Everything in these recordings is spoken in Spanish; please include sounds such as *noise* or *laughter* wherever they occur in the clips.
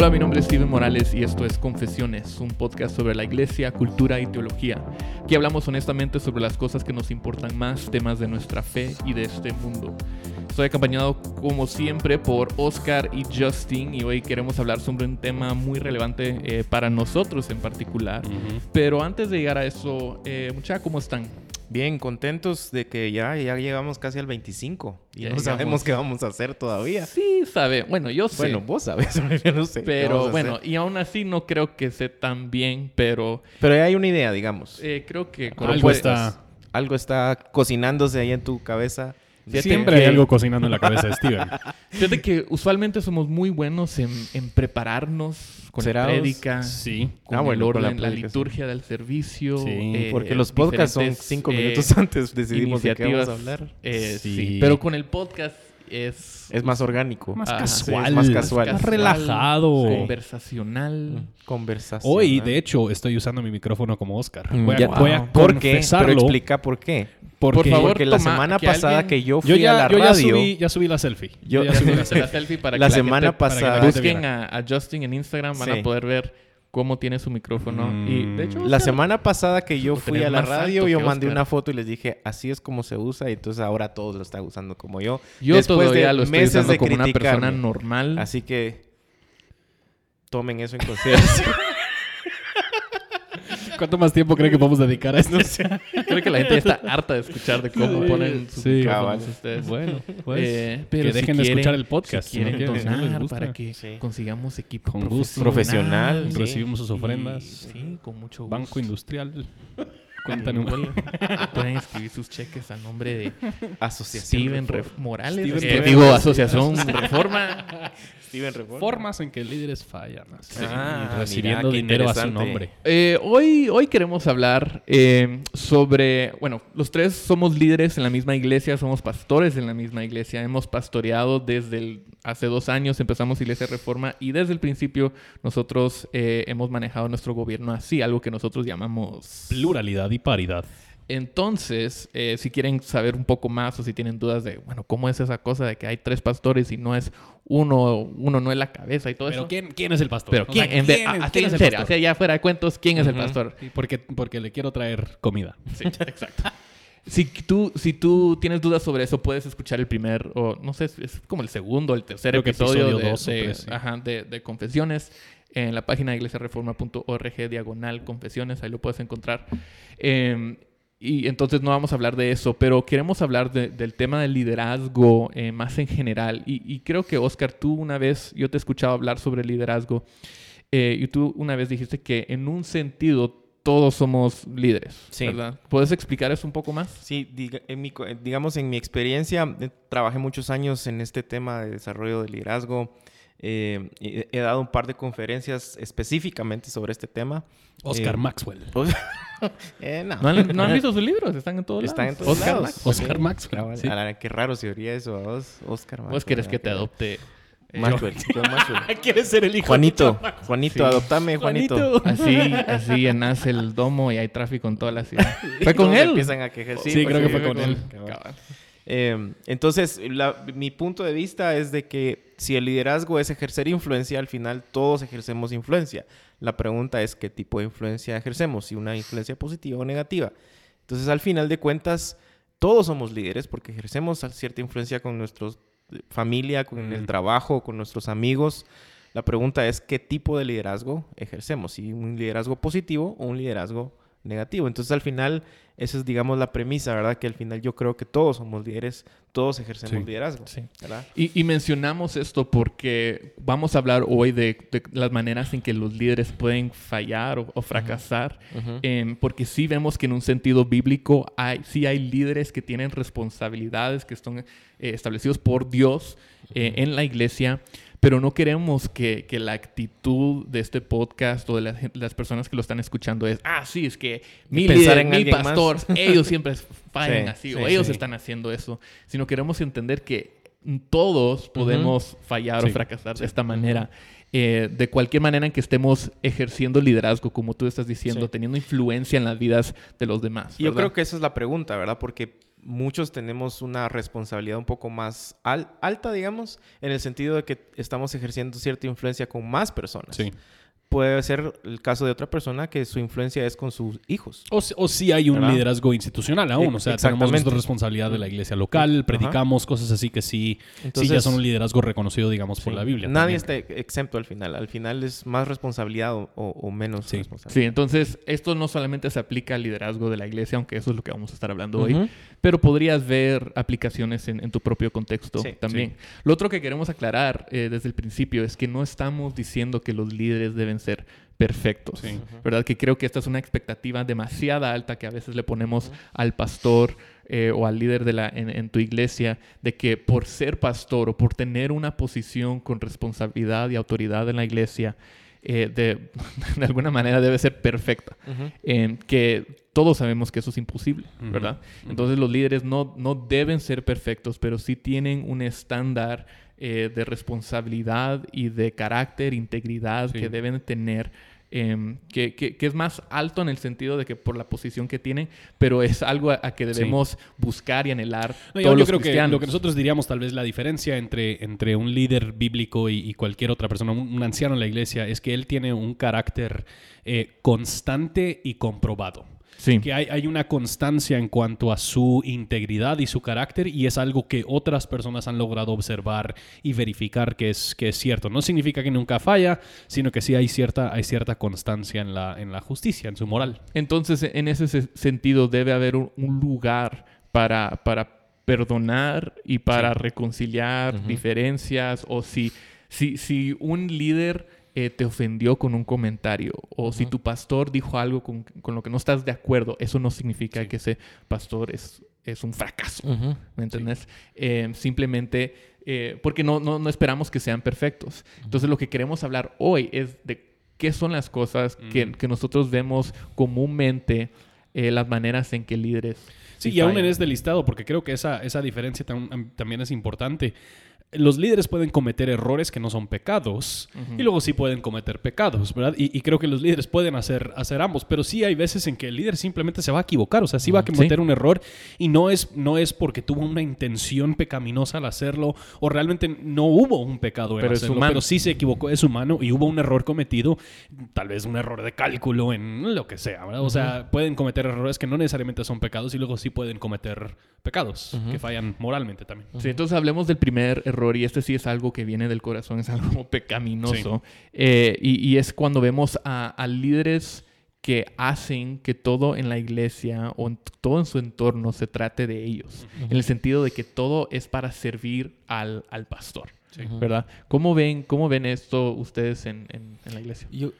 Hola, mi nombre es Steven Morales y esto es Confesiones, un podcast sobre la iglesia, cultura y teología. Aquí hablamos honestamente sobre las cosas que nos importan más, temas de nuestra fe y de este mundo. Estoy acompañado como siempre por Oscar y Justin y hoy queremos hablar sobre un tema muy relevante eh, para nosotros en particular. Pero antes de llegar a eso, eh, muchachos, ¿cómo están? Bien, contentos de que ya, ya llegamos casi al 25 y Ya no llegamos. sabemos qué vamos a hacer todavía. Sí, sabe. Bueno, yo sé. Bueno, vos sabes, *laughs* yo no sé. qué pero vamos a bueno, hacer. y aún así no creo que sé tan bien, pero Pero ya hay una idea, digamos. eh, creo que con Algo está- Algo está cocinándose ahí en tu cabeza. Fíjate Siempre que- hay algo cocinando en la cabeza de Steven. *laughs* Fíjate que usualmente somos muy buenos en, en prepararnos con la prédica, Sí. con Ah, bueno, el con la orden, la, liturgia del servicio. Sí, eh, Porque los podcasts son cinco eh, minutos *laughs* antes decidimos de qué vamos a hablar. Eh, sí. Sí. pero con el podcast es... Es más orgánico. Más sí, casual. es más casual. Más relajado. Conversacional. Conversación. Hoy, de hecho, estoy usando mi micrófono como Oscar. Mm, Voy a, ya- voy a ¿Por qué? Pero explica por qué. porque Por favor, Porque la toma- semana que pasada alguien- que yo fui yo ya, a la yo ya radio, subí, ya subí la selfie. Yo- ya *laughs* subí la La selfie. para que la la semana gente- pasada, Busquen a, a Justin en Instagram, van Sí. a poder ver cómo tiene su micrófono. Y de hecho, La semana pasada que yo fui a la radio, yo mandé Oscar. una foto y les dije, así es como se usa, y entonces ahora todos lo están usando como yo. yo Después todavía de lo estoy meses usando de como una persona normal. Así que tomen eso en *laughs* consideración. ¿Cuánto más tiempo creen que podemos dedicar a esto? *laughs* Creo que la gente ya está harta de escuchar de cómo Sí, ponen sus sí. Cabal. ustedes. Bueno, pues, Eh, pero que si dejen de quieren- escuchar el podcast. Para que Sí. consigamos equipo Con gusto. profesional. Profesional, sí. Recibimos sus Y- ofrendas. Sí, con mucho gusto. Banco Industrial. Eh, *laughs* Cuenta número. Pueden escribir sus cheques a nombre de *laughs* Asociación Steven Reforma. Ref- Morales. Steven Eh, digo, Asociación Reforma. Steven Reforma. Formas en que líderes fallan. así, Ah, y recibiendo mira, dinero a su nombre. Eh, hoy, hoy queremos hablar eh, sobre, bueno, los tres somos líderes en la misma iglesia, somos pastores en la misma iglesia, hemos pastoreado desde el- hace dos años, empezamos Iglesia Reforma y desde el principio nosotros eh, hemos manejado nuestro gobierno así, algo que nosotros llamamos... Pluralidad y paridad. Entonces, eh, si quieren saber un poco más o si tienen dudas de, bueno, ¿cómo es esa cosa de que hay tres pastores y no es uno, uno no es la cabeza y todo Pero eso? ¿quién, ¿quién es el pastor? Pero ¿quién? En, ve- ¿quién es- así quién en es el serio, pastor? así ya fuera de cuentos, ¿quién es el pastor? Sí, Porque, porque le quiero traer comida. Sí, exacto. Si tú, si tú tienes dudas sobre eso, puedes escuchar el primer, o no sé, es- como el segundo o el tercer Creo episodio, episodio de, dos o de- tres, sí. ajá, de- de Confesiones en la página de iglesiareforma.org diagonal confesiones, ahí lo puedes encontrar. Eh, y entonces no vamos a hablar de eso, pero queremos hablar de- del tema del liderazgo eh, más en general. Y, y creo que, Oscar, tú una vez, yo te he escuchado hablar sobre liderazgo, eh, y tú una vez dijiste que en un sentido todos somos líderes, Sí. ¿verdad? ¿Puedes explicar eso un poco más? Sí, diga- en mi eh, digamos en mi experiencia, eh, trabajé muchos años en este tema de desarrollo de liderazgo. Eh, he, dado un par de conferencias específicamente sobre este tema. Oscar Eh, Maxwell. *laughs* Eh, no. ¿No han, no han visto sus libros? Están en todos lados. Están en todos Oscar lados. Max. Oscar Sí. Maxwell, Cabal. sí. A la- qué raro se oiría eso vos, Oscar ¿Vos Maxwell, quieres que ¿verdad? te adopte? Maxwell, Maxwell. *laughs* ¿Quieres ser el hijo Juanito, Juanito, Sí. adoptame, Juanito. Así, así nace el domo y hay tráfico en toda la ciudad. *laughs* ¿Fue con él? Empiezan a quejar. Sí, creo que fue con él. Cabal. Eh, entonces, la- mi punto de vista es de que si el liderazgo es ejercer influencia, al final todos ejercemos influencia. La pregunta es qué tipo de influencia ejercemos, si una influencia positiva o negativa. Entonces, al final de cuentas, todos somos líderes porque ejercemos cierta influencia con nuestra familia, con el trabajo, con nuestros amigos. La pregunta es qué tipo de liderazgo ejercemos, si un liderazgo positivo o un liderazgo negativo. Entonces, al final, esa es, digamos, la premisa, ¿verdad? Que al final yo creo que todos somos líderes, todos ejercemos Sí. liderazgo, Sí. ¿verdad? Y, y mencionamos esto porque vamos a hablar hoy de, de las maneras en que los líderes pueden fallar o, o fracasar. Ujú. Em, porque sí vemos que en un sentido bíblico hay, sí hay líderes que tienen responsabilidades que están eh, establecidos por Dios eh, en la iglesia, pero no queremos que, que la actitud de este podcast o de las personas que lo están escuchando es, ah, sí, es que mi líder, en mi alguien más". pastor, ellos siempre *laughs* fallan Sí, así sí, o ellos sí. están haciendo eso, sino queremos entender que todos podemos fallar o fracasar de esta manera. eh, de cualquier manera en que estemos ejerciendo liderazgo, como tú estás diciendo, teniendo influencia en las vidas de los demás. Yo creo que esa es la pregunta, ¿verdad? Porque muchos tenemos una responsabilidad un poco más al- alta, digamos, en el sentido de que estamos ejerciendo cierta influencia con más personas. Sí. Puede ser el caso de otra persona que su influencia es con sus hijos. O, si- o si hay un ¿Verdad? liderazgo institucional aún. O sea, tenemos nuestra responsabilidad de la iglesia local, predicamos cosas así que sí, sí ya son un liderazgo reconocido, digamos, por la Biblia. Nadie también. está exento al final. Al final es más responsabilidad o, menos Sí. responsabilidad. Sí, entonces esto no solamente se aplica al liderazgo de la iglesia, aunque eso es lo que vamos a estar hablando hoy, pero podrías ver aplicaciones en, en tu propio contexto Sí, también. Lo otro que queremos aclarar eh, desde el principio es que no estamos diciendo que los líderes deben ser perfectos, Sí. ¿verdad? Que creo que esta es una expectativa demasiada alta que a veces le ponemos al pastor eh, o al líder de la, en, en tu iglesia, de que por ser pastor o por tener una posición con responsabilidad y autoridad en la iglesia, eh, de, *laughs* de alguna manera debe ser perfecta. Eh, que todos sabemos que eso es imposible, ¿verdad? Entonces los líderes no, no deben ser perfectos, pero sí tienen un estándar eh, de responsabilidad y de carácter, integridad Sí. que deben tener. eh, que, que- que es más alto en el sentido de que por la posición que tienen, pero es algo a, a que Sí. debemos buscar y anhelar No, yo, todos yo los creo que lo que nosotros diríamos tal vez la diferencia entre, entre un líder bíblico y, y cualquier otra persona, un, un anciano en la iglesia, es que él tiene un carácter eh, constante y comprobado. Sí. Que hay, hay una constancia en cuanto a su integridad y su carácter y es algo que otras personas han logrado observar y verificar que es, que es cierto. No significa que nunca falla, sino que sí hay cierta, hay cierta constancia en la, en la justicia, en su moral. Entonces, en ese se- sentido, debe haber un, un lugar para, para perdonar y para reconciliar diferencias. O si, si, si un líder eh, te ofendió con un comentario, o si tu pastor dijo algo con, con lo que no estás de acuerdo, eso no significa que ese pastor es, es un fracaso. Ujú. ¿Me entiendes? Eh, simplemente eh, porque no, no, no esperamos que sean perfectos. Entonces, lo que queremos hablar hoy es de qué son las cosas que, que nosotros vemos comúnmente, eh, las maneras en que líderes. Sí, y aún en este listado, porque creo que esa, esa diferencia tam- también es importante. Los líderes pueden cometer errores que no son pecados y luego sí pueden cometer pecados, ¿verdad? Y, y creo que los líderes pueden hacer, hacer ambos, pero sí hay veces en que el líder simplemente se va a equivocar, o sea, sí va a cometer un error y no es, no es porque tuvo una intención pecaminosa al hacerlo o realmente no hubo un pecado en Pero es hacerlo, humano. pero sí se equivocó, es humano y hubo un error cometido, tal vez un error de cálculo en lo que sea, ¿verdad? O sea, pueden cometer errores que no necesariamente son pecados y luego sí pueden cometer pecados que fallan moralmente también. Sí, entonces hablemos del primer error y este sí es algo que viene del corazón, es algo *laughs* pecaminoso. Eh, y, y es cuando vemos a, a líderes que hacen que todo en la iglesia o en todo en su entorno se trate de ellos, en el sentido de que todo es para servir al, al pastor, ¿verdad? ¿Cómo ven, ¿Cómo ven esto ustedes en, en- en la iglesia? Yo,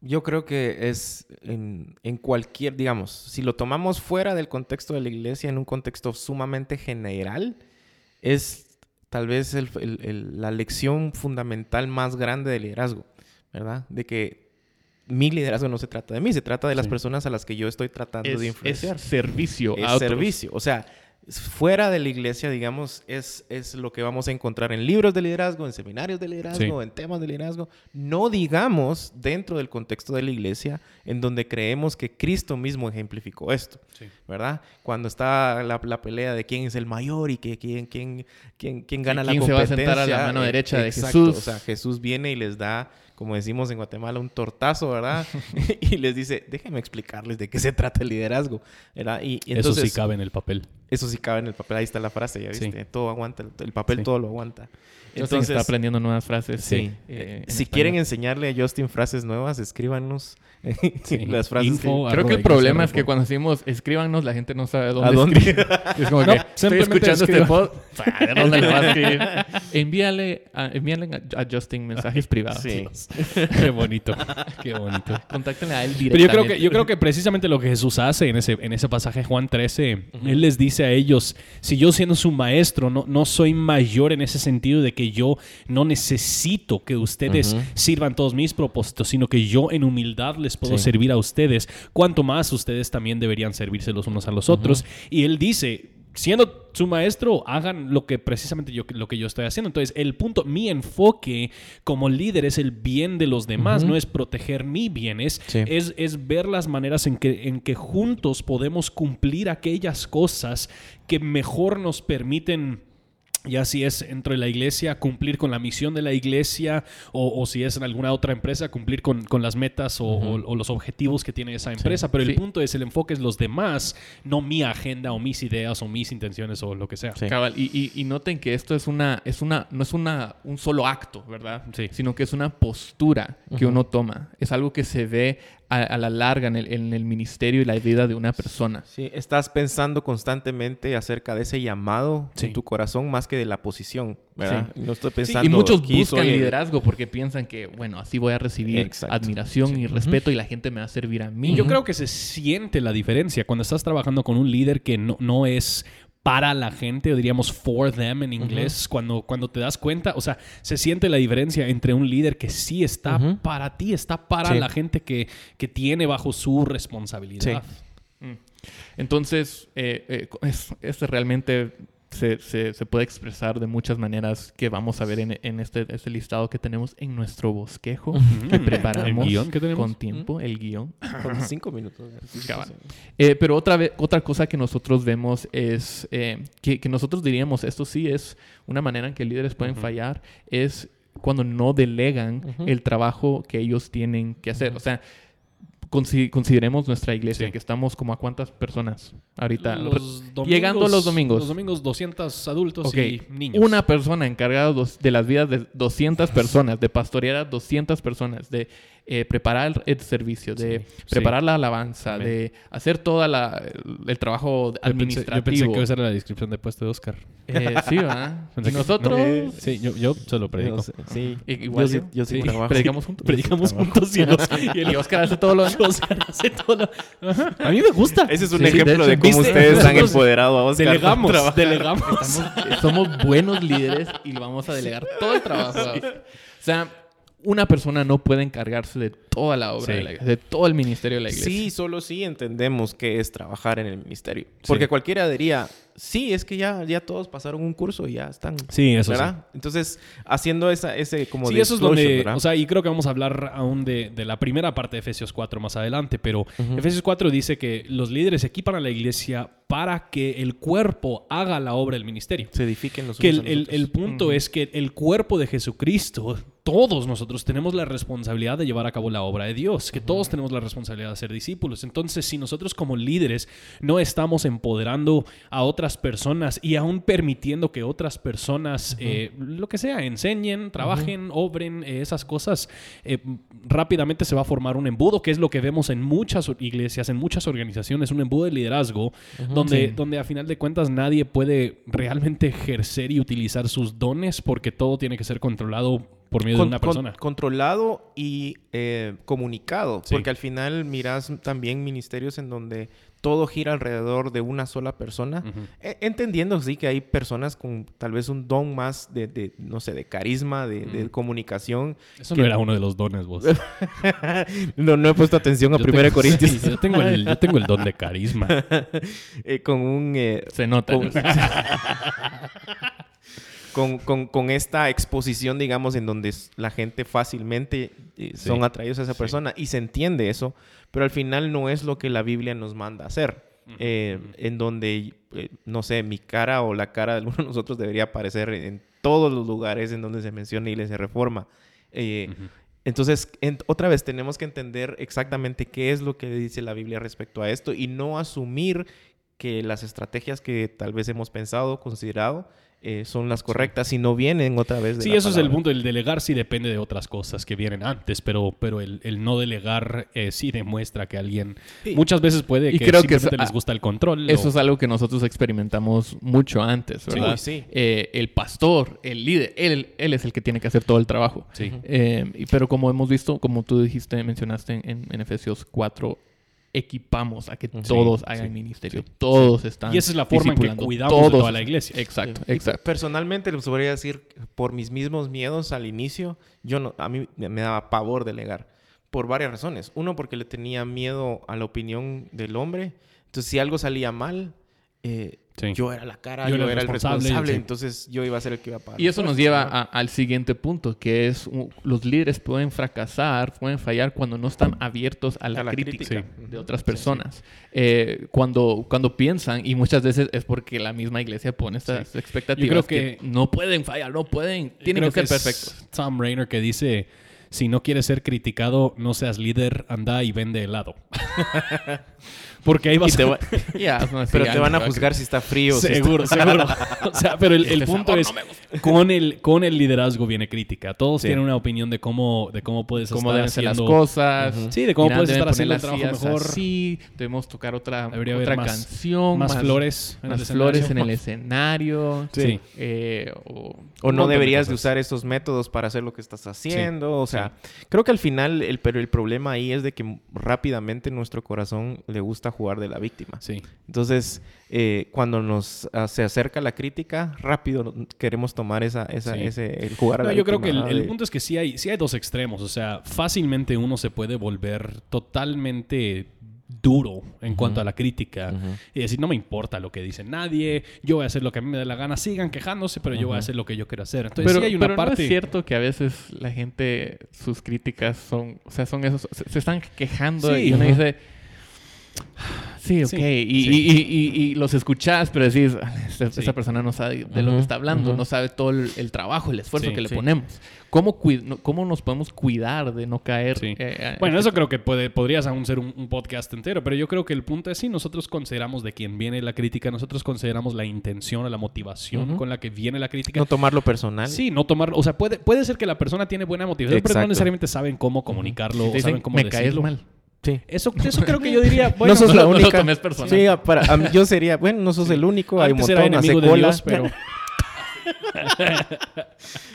yo creo que es en, en cualquier, digamos, si lo tomamos fuera del contexto de la iglesia, en un contexto sumamente general, es tal vez el- el- el- la lección fundamental más grande del liderazgo, ¿verdad? De que mi liderazgo no se trata de mí, se trata de las Sí. personas a las que yo estoy tratando Es, de es influenciar. servicio es a otros. servicio. O sea, fuera de la iglesia, digamos, es, es lo que vamos a encontrar en libros de liderazgo, en seminarios de liderazgo, en temas de liderazgo. No digamos dentro del contexto de la iglesia en donde creemos que Cristo mismo ejemplificó esto, Sí. ¿verdad? Cuando está la, la pelea de quién es el mayor y que, quién, quién, quién, quién gana la quién se va a competencia. sentar a la mano eh, derecha de exacto. Jesús. O sea, Jesús viene y les da como decimos en Guatemala, un tortazo, ¿verdad? *laughs* *laughs* y les dice, déjenme explicarles de qué se trata el liderazgo, ¿verdad? Y, y entonces, Eso sí cabe en el papel. Eso sí cabe en el papel. Ahí está la frase, ya Sí. viste. Todo aguanta. El, el papel Sí. todo lo aguanta. Justin está aprendiendo nuevas frases. sí. eh, Eh, si español. quieren enseñarle a Justin frases nuevas, escríbanos *laughs* Sí. *laughs* las frases Info que... Creo que el problema es que cuando decimos escríbanos, la gente no sabe dónde, ¿A dónde? *laughs* es como No, que estoy escuchando este escriba. pod. ¿De dónde le va a escribir? Envíale a, envíale a, Justin mensajes privados. Sí. Qué bonito. Qué bonito. Contáctenle a él Pero directamente. yo creo que yo creo que precisamente lo que Jesús hace en ese en ese pasaje Juan 13, él les dice a ellos, si yo siendo su maestro no, no soy mayor en ese sentido de que yo no necesito que ustedes sirvan todos mis propósitos, sino que yo en humildad les puedo Sí. servir a ustedes, cuanto más ustedes también deberían servirse los unos a los otros. Y él dice, siendo su maestro, hagan lo que precisamente yo, lo que yo estoy haciendo. Entonces, el punto, mi enfoque como líder es el bien de los demás, no es proteger mi bienes, Sí. es, es ver las maneras en que, en que juntos podemos cumplir aquellas cosas que mejor nos permiten ya si es dentro de la iglesia, cumplir con la misión de la iglesia, o, o si es en alguna otra empresa, cumplir con, con las metas o, o- o los objetivos que tiene esa empresa. Pero el Sí. punto es, el enfoque es los demás, no mi agenda o mis ideas o mis intenciones o lo que sea. Sí. Cabal, y, y- y noten que esto es una, es una, no es una, un solo acto, ¿verdad? Sí. Sino que es una postura que uno toma. Es algo que se ve a, a la larga en el, en el ministerio y la vida de una persona. Sí, estás pensando constantemente acerca de ese llamado Sí. en tu corazón más que de la posición, ¿verdad? No estoy pensando... y muchos buscan soy liderazgo porque piensan que, bueno, así voy a recibir Exacto. admiración y respeto y la gente me va a servir a mí. Y yo creo que se siente la diferencia cuando estás trabajando con un líder que no, no es para la gente, o diríamos for them en inglés, cuando, cuando te das cuenta, o sea, se siente la diferencia entre un líder que sí está para ti, está para Sí. la gente que, que tiene bajo su responsabilidad. Mm. Entonces, eh, eh, es, es realmente se, se- se puede expresar de muchas maneras que vamos a ver en, en este, este listado que tenemos en nuestro bosquejo que preparamos El guion que tenemos. con tiempo, el guion. Con cinco minutos. *laughs* Eh, pero otra, vez, otra cosa que nosotros vemos es eh, que, que nosotros diríamos, esto sí es una manera en que líderes pueden fallar, es cuando no delegan el trabajo que ellos tienen que hacer. O sea, consideremos nuestra iglesia, Sí. que estamos como a cuántas personas ahorita. Los domingos- llegando los domingos. Los domingos 200 adultos y niños. Una persona encargada de las vidas de 200 personas, de pastorear a 200 personas, de eh, preparar el servicio, de Sí, preparar la alabanza, Amén. de hacer todo el, el trabajo Yo pensé, administrativo. yo pensé que esa era la descripción de puesto de Oscar. Eh, sí, ¿verdad? *laughs* Nosotros no. Sí, yo, yo se lo predico. Sé, Sí. Igual yo sí, yo. yo sí Sí. trabajo. predicamos juntos. *laughs* Predicamos juntos y, el Oscar, *laughs* y el Y Oscar hace todo lo Oscar hace todo lo-. A mí me gusta. Ese es un Sí, sí, de ejemplo de, hecho, cómo ¿viste? ustedes han empoderado a Oscar. Delegamos, delegamos. Estamos- somos buenos líderes y lo vamos a delegar todo el trabajo. a Oscar. O sea, una persona no puede encargarse de toda la obra Sí. de la iglesia, de todo el ministerio de la iglesia. Sí, solo sí entendemos qué es trabajar en el ministerio. Porque cualquiera diría, sí, es que ya, ya todos pasaron un curso y ya están. Sí, eso sí. ¿Verdad? Entonces, haciendo esa, ese como Sí, eso es donde, ¿verdad? o sea, y creo que vamos a hablar aún de, de la primera parte de Efesios 4 más adelante, pero Efesios 4 dice que los líderes equipan a la iglesia para que el cuerpo haga la obra del ministerio. se edifiquen los Que el, el- punto es que el cuerpo de Jesucristo, todos nosotros tenemos la responsabilidad de llevar a cabo la obra de Dios, que todos tenemos la responsabilidad de ser discípulos. Entonces, si nosotros como líderes no estamos empoderando a otras personas y aún permitiendo que otras personas, eh, lo que sea, enseñen, trabajen, obren eh, esas cosas, eh, rápidamente se va a formar un embudo, que es lo que vemos en muchas iglesias, en muchas organizaciones, un embudo de liderazgo, donde, donde a final de cuentas nadie puede realmente ejercer y utilizar sus dones porque todo tiene que ser controlado por medio Con- de una con- persona. controlado y eh, comunicado. Sí. Porque al final miras también ministerios en donde todo gira alrededor de una sola persona. E- Entendiendo, sí, que hay personas con tal vez un don más de, de, no sé, de carisma, de, de comunicación. Eso no era uno de los dones, vos. *laughs* no, no he puesto atención a Yo 1 tengo- Corintios. sí, yo, tengo el, yo tengo el don de carisma. *laughs* Eh, con un... eh, Se nota. con, *laughs* con, con- con esta exposición, digamos, en donde la gente fácilmente eh, Sí. son atraídos a esa Sí. persona y se entiende eso, pero al final no es lo que la Biblia nos manda hacer. Eh, en donde, eh, no sé, mi cara o la cara de alguno de nosotros debería aparecer en todos los lugares en donde se menciona Iglesia Reforma. Eh, Ujú. entonces, en- otra vez, tenemos que entender exactamente qué es lo que dice la Biblia respecto a esto y no asumir que las estrategias que tal vez hemos pensado, considerado, eh, son las correctas, sino vienen otra vez de Sí, la eso es el punto. El delegar sí depende de otras cosas que vienen antes, pero, pero el, el no delegar eh, sí demuestra que alguien Sí. muchas veces puede Y que creo que simplemente eso- les gusta el control. Eso o- es algo que nosotros experimentamos mucho antes, Sí, ¿verdad? uy, sí. Eh, el pastor, el líder, él, él es el que tiene que hacer todo el trabajo. Sí. Y- pero como hemos visto, como tú dijiste, mencionaste en, en Efesios 4, equipamos a que Sí, todos hagan sí, ministerio. Todos están. Y esa es la forma en que cuidamos de Todos. toda la iglesia. Exacto, exacto. Personalmente les podría decir, por mis mismos miedos al inicio, yo no, a mí me me daba pavor delegar. Por varias razones. Uno, porque le tenía miedo a la opinión del hombre. Entonces, si algo salía mal, eh, Sí. yo era la cara, Yo yo, era el era el responsable, responsable, sí. entonces yo iba a ser el que iba a pagar. Y eso nos lleva a- al siguiente punto, que es uh, los líderes pueden fracasar, pueden fallar cuando no están abiertos a la, A la crítica, crítica. de otras personas. Eh, cuando, cuando piensan, y muchas veces es porque la misma iglesia pone estas expectativas Yo creo que, que- no pueden fallar, no pueden, tienen Creo que ser es perfectos. Tom Rainer que dice, si no quieres ser criticado, no seas líder, anda y vende helado. *laughs* Porque ahí Y vas a... va- *laughs* Ya, no, sí, pero te van a juzgar si está frío. si Seguro, está- seguro. O sea, pero el, el Este punto sabor es, no con el, con el liderazgo viene crítica. Todos Sí. tienen una opinión de cómo, de cómo puedes cómo estar deben ser las haciendo... cosas. Sí, de cómo Mira, puedes estar haciendo el trabajo mejor. así, debemos tocar otra, Debería otra más- canción. más flores en el Más flores en el *laughs* escenario. Sí. Eh, o O no deberías de usar estos métodos para hacer lo que estás haciendo. O sea, creo que al final, el, pero el problema ahí es de que rápidamente nuestro corazón le gusta jugar de la víctima. Sí. Entonces, eh, cuando nos ah, se acerca la crítica, rápido queremos tomar esa, esa, Sí. ese, el jugar a No, la yo creo que el, el punto es que sí hay, sí hay dos extremos. O sea, fácilmente uno se puede volver totalmente duro en cuanto a la crítica y decir, no me importa lo que dice nadie, yo voy a hacer lo que a mí me dé la gana, sigan quejándose, pero yo voy a hacer lo que yo quiero hacer. Entonces Pero, sí hay una pero parte... no es cierto que a veces la gente, sus críticas son, o sea, son esos, se, se están quejando Sí. y uno dice, sí, ok, Sí, y, sí. Y, y- y- y los escuchás, pero decís, "Ah, esta, Sí. esta persona no sabe de lo Ujú, que está hablando, no sabe todo el, el trabajo, el esfuerzo Sí, que le sí. ponemos. ¿Cómo, ¿Cómo nos podemos cuidar de no caer? Sí. eh, a- Bueno, eso creo que puede, podrías aún ser un, un podcast entero, pero yo creo que el punto es sí, nosotros consideramos de quién viene la crítica, nosotros consideramos la intención o la motivación con la que viene la crítica. No tomarlo personal. Sí, no tomarlo. O sea, puede, puede ser que la persona tiene buena motivación, pero no necesariamente saben cómo comunicarlo te o saben cómo me decirlo. caes mal. Sí. Eso, *laughs* eso creo que yo diría, bueno, no sos la no lo única. tomes personal. Sí, para, mí- yo sería, bueno, no sos el único, hay un antes montón, enemigo de. Dios, pero... *laughs*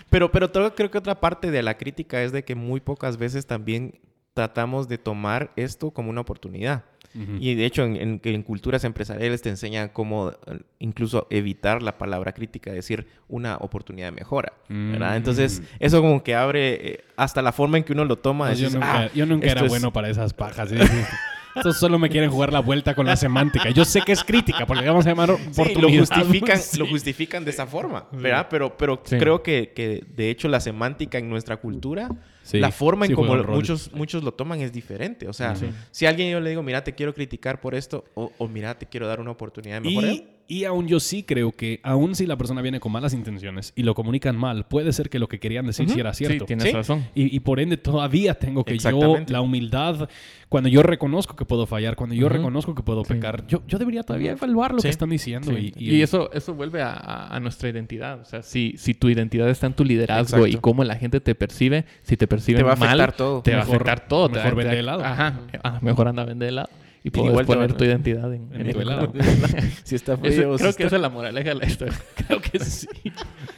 Pero, pero todo- creo que otra parte de la crítica es de que muy pocas veces también tratamos de tomar esto como una oportunidad. Ujú. Y de hecho, en, en- en culturas empresariales te enseñan cómo eh, incluso evitar la palabra crítica, decir una oportunidad de mejora. ¿verdad? Mm. Entonces, eso como que abre eh, hasta la forma en que uno lo toma. Pues yo decís, nunca, "Ah, yo nunca era es- bueno para esas pajas. ¿sí? Estos solo me quieren jugar la vuelta con la semántica. Yo sé que es crítica, porque le vamos a llamar Sí, oportunidad. lo justifican, *laughs* Sí. lo justifican de esa forma, ¿verdad? Pero, pero Sí. creo que, que, de hecho la semántica en nuestra cultura, Sí, la forma en sí rol. muchos, muchos lo toman es diferente. O sea, Sí. si a alguien yo le digo, mira, te quiero criticar por esto, o, o mira, te quiero dar una oportunidad de mejorar. Y, y aún yo sí creo que, aún si la persona viene con malas intenciones y lo comunican mal, puede ser que lo que querían decir sí era cierto. Sí, tienes Sí. razón. Y, y por ende todavía tengo que yo, la humildad, cuando yo reconozco que puedo fallar, cuando yo reconozco que puedo Sí. pecar, yo, yo debería todavía evaluar lo Sí. que están diciendo. Sí. Y, Y, eso, eso vuelve a, nuestra identidad. O sea, si, si tu identidad está en tu liderazgo Exacto. y cómo la gente te percibe, si te perciben Te va a mal, afectar todo. te va a afectar todo. Mejor te va- vende helado. Ajá. Ah, mejor anda a vender helado. Y puedes igual poner van tu identidad en, En en tu el helado. *laughs* si está Eso- frío, si creo está- que esa es la moraleja de historia. *laughs* creo que *laughs* sí.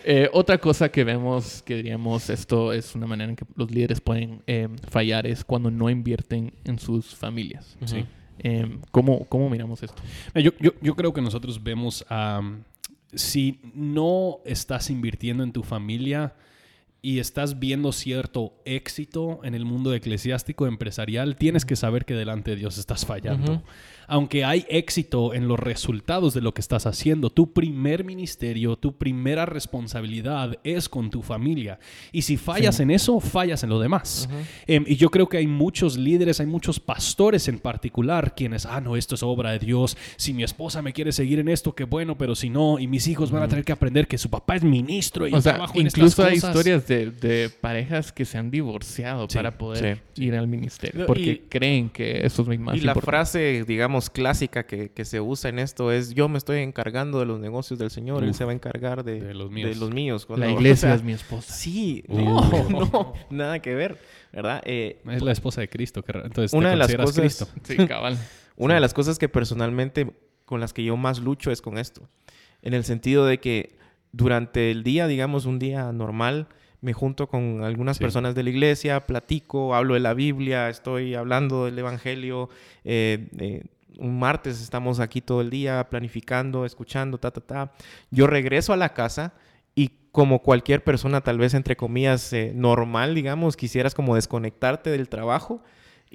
Eh, otra cosa que vemos, que diríamos, esto es una manera en que los líderes pueden eh, fallar, es cuando no invierten en sus familias. Sí. Eh, ¿cómo, ¿Cómo miramos esto? Yo, yo, yo creo que nosotros vemos, am, si no estás invirtiendo en tu familia y estás viendo cierto éxito en el mundo eclesiástico empresarial, tienes que saber que delante de Dios estás fallando. Aunque hay éxito en los resultados de lo que estás haciendo, tu primer ministerio, tu primera responsabilidad es con tu familia. Y si fallas en eso, fallas en lo demás. Em, y yo creo que hay muchos líderes, hay muchos pastores en particular, quienes, ah, no, esto es obra de Dios. Si mi esposa me quiere seguir en esto, qué bueno, pero si no, y mis hijos van a tener que aprender que su papá es ministro y O sea, trabajo en estas incluso hay cosas". historias de, de parejas que se han divorciado Sí, para poder ir al ministerio Y- porque creen que eso es más Y la frase, digamos, clásica que, que se usa en esto es, yo me estoy encargando de los negocios del Señor, Él se va a encargar de, de los míos. de los míos. La *laughs* iglesia o sea, es mi esposa. Sí, Uh. no, *laughs* no, nada que ver, ¿verdad? Eh, Es la esposa de Cristo, que entonces te Una de las cosas- Cristo. *laughs* Sí, cabal. Una de las cosas que personalmente con las que yo más lucho es con esto. En el sentido de que durante el día, digamos un día normal, me junto con algunas Sí. personas de la iglesia, platico, hablo de la Biblia, estoy hablando del Evangelio. eh, eh, un martes estamos aquí todo el día planificando, escuchando, ta, ta, ta. Yo regreso a la casa y como cualquier persona, tal vez entre comillas, eh, normal, digamos, quisieras como desconectarte del trabajo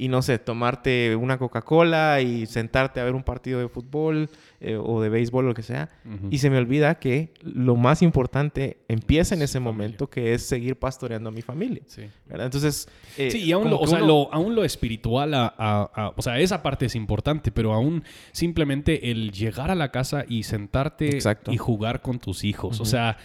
y no sé, tomarte una Coca-Cola y sentarte a ver un partido de fútbol eh, o de béisbol o lo que sea. Y se me olvida que lo más importante empieza en Es ese familia. momento, que es seguir pastoreando a mi familia. Sí. ¿verdad? Entonces, eh, Sí, y aún lo, o que sea, uno- lo, aún lo espiritual, a- a- a- o sea, esa parte es importante, pero aún simplemente el llegar a la casa y sentarte Exacto. y jugar con tus hijos. O sea,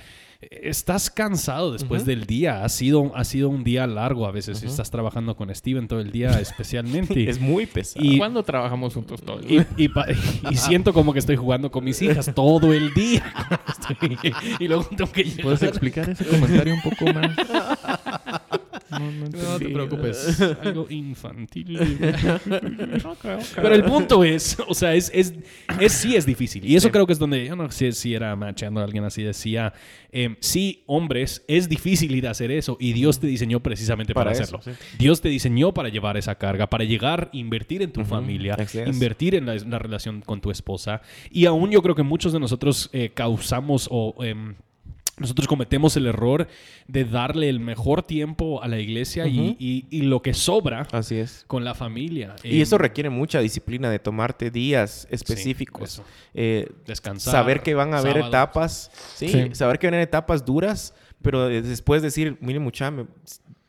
estás cansado después del día. Ha sido, ha sido un día largo a veces. Estás trabajando con Steven todo el día *laughs* especialmente. es muy pesado. Y- ¿Cuándo trabajamos juntos todos? Y, y pa- y siento como que estoy jugando con mis hijas todo el día. Estoy- *laughs* y luego tengo que llegar. ¿Puedes explicar ese comentario un poco más? *laughs* No, no No te preocupes, *laughs* algo infantil. *laughs* Pero el punto es, o sea, es, es, es- sí es difícil. Y eso Sí. creo que es donde, yo no sé si era machando a alguien así, decía, eh, sí, hombres, es difícil ir a hacer eso y Dios te diseñó precisamente para, Para eso, hacerlo. sí. Dios te diseñó para llevar esa carga, para llegar, invertir en tu familia, invertir en la, la relación con tu esposa. Y aún yo creo que muchos de nosotros eh, causamos o... em, nosotros cometemos el error de darle el mejor tiempo a la iglesia y- Ujú. y, y lo que sobra Así es. con la familia. Y eso requiere mucha disciplina de tomarte días específicos. Eh, descansar. saber que van a haber sábados. etapas, ¿sí? Sí. saber que van a haber etapas duras, pero de- después decir, miren mucha, me-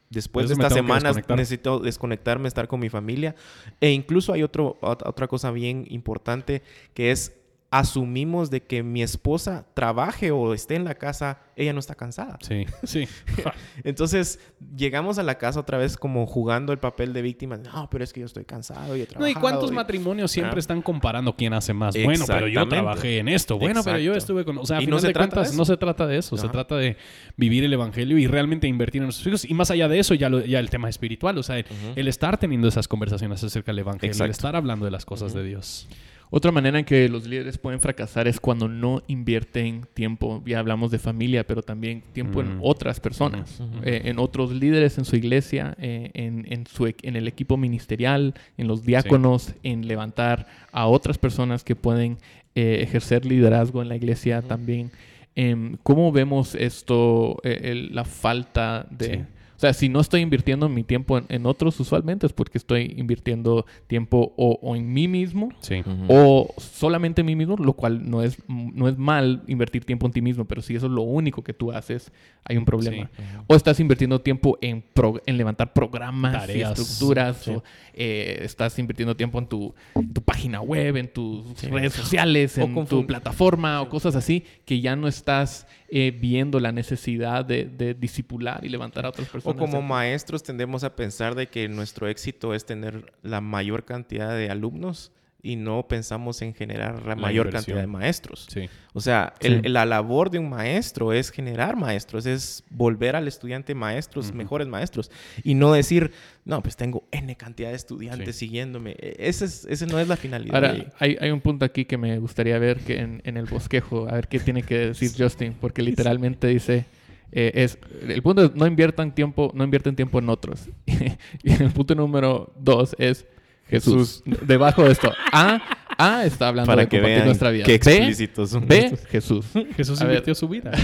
después de Eso me estas semanas desconectar. necesito desconectarme, estar con mi familia. E incluso hay otro, ot- otra cosa bien importante que es asumimos de que mi esposa trabaje o esté en la casa, ella no está cansada. Sí, sí. *laughs* Entonces llegamos a la casa otra vez como jugando el papel de víctima. No, pero es que yo estoy cansado y he No, ¿y trabajado cuántos y- matrimonios siempre Ah. están comparando quién hace más? Bueno, pero yo trabajé en esto. Bueno, pero yo estuve con... O sea, a Y final no se de trata de cuentas, no se trata de eso. Se trata de vivir el evangelio y realmente invertir en nuestros hijos. Y más allá de eso, ya, lo- ya el tema espiritual. O sea, el, el estar teniendo esas conversaciones acerca del evangelio, el estar hablando de las cosas de Dios. Otra manera en que los líderes pueden fracasar es cuando no invierten tiempo. Ya hablamos de familia, pero también tiempo en otras personas, eh, en otros líderes en su iglesia, eh, en, en su, e- en el equipo ministerial, en los diáconos, en levantar a otras personas que pueden eh, ejercer liderazgo en la iglesia también. Em, ¿Cómo vemos esto, el- la falta de... Sí. O sea, si no estoy invirtiendo mi tiempo en, en otros, usualmente es porque estoy invirtiendo tiempo o, o en mí mismo Sí. o solamente en mí mismo, lo cual no es, no es mal invertir tiempo en ti mismo, pero si eso es lo único que tú haces, hay un problema. Sí. O estás invirtiendo tiempo en, pro- en levantar programas Tareas. y estructuras, Sí. o eh, estás invirtiendo tiempo en tu, en tu página web, en tus redes sociales, O en tu plataforma o cosas así, que ya no estás eh, viendo la necesidad de, de disipular y levantar a otras O personas. como maestros tendemos a pensar de que nuestro éxito es tener la mayor cantidad de alumnos y no pensamos en generar la, La mayor inversión. cantidad de maestros. Sí. O sea, Sí. el- la labor de un maestro es generar maestros, es volver al estudiante maestros, Ujú. mejores maestros, y no decir, no, pues tengo N cantidad de estudiantes Sí. siguiéndome. E- Ese, es, ese no es la finalidad. Ahora, hay, hay un punto aquí que me gustaría ver que en, en el bosquejo, a ver qué tiene que decir *laughs* Justin, porque literalmente dice, eh, es, el punto es no inviertan tiempo, no invierten tiempo en otros. *laughs* y el punto número dos es Jesús. Debajo de esto, A, A está hablando para de que compartir vean nuestra vida. qué B, explícitos son B, estos. Jesús. Jesús A ver. invirtió su vida. *laughs*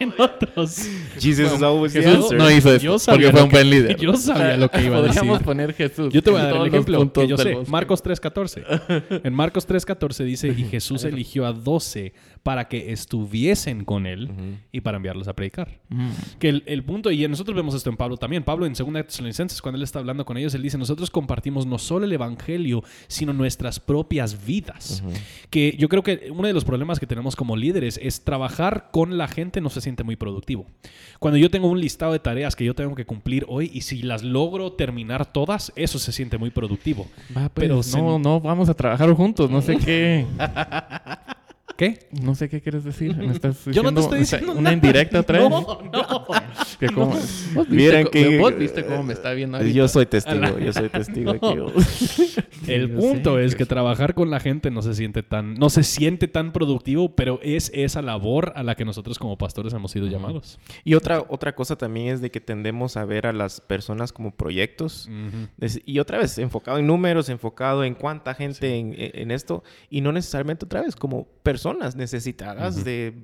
en otros. Jesus is always the Jesús answer. no hizo esto Yo sabía porque fue lo un que- buen líder. *laughs* yo sabía lo que iba a Podríamos decir. poner Jesús. Yo te voy a en dar el todos los ejemplo puntos que yo del sé. bosque. Marcos 3.14. *laughs* En Marcos 3.14 dice, y Jesús eligió a 12 para que estuviesen con él y para enviarlos a predicar. Que el, el punto, y nosotros vemos esto en Pablo también. Pablo en 2 Tesalonicenses, cuando él está hablando con ellos, él dice, nosotros compartimos no solo el evangelio, sino nuestras propias vidas. Que yo creo que uno de los problemas que tenemos como líderes es trabajar con la gente no se siente muy productivo. Cuando yo tengo un listado de tareas que yo tengo que cumplir hoy y si las logro terminar todas, eso se siente muy productivo. Pues, Pero se- no, no vamos a trabajar juntos. No sé *laughs* qué. ¿Qué? No sé qué quieres decir. Me estás *laughs* Yo no te estoy diciendo una nada. indirecta otra vez. No, no. *laughs* Que como- ¿Vos viste, co- que- vos viste cómo me está viendo ahorita? Yo soy testigo, yo soy testigo aquí. El Yo punto sé es que trabajar con la gente no se siente tan, no se siente tan productivo, pero es esa labor a la que nosotros como pastores hemos sido llamados. Y otra, otra cosa también es de que tendemos a ver a las personas como proyectos. Y otra vez, enfocado en números, enfocado en cuánta gente en, en esto, y no necesariamente otra vez como personas necesitadas Ujú. de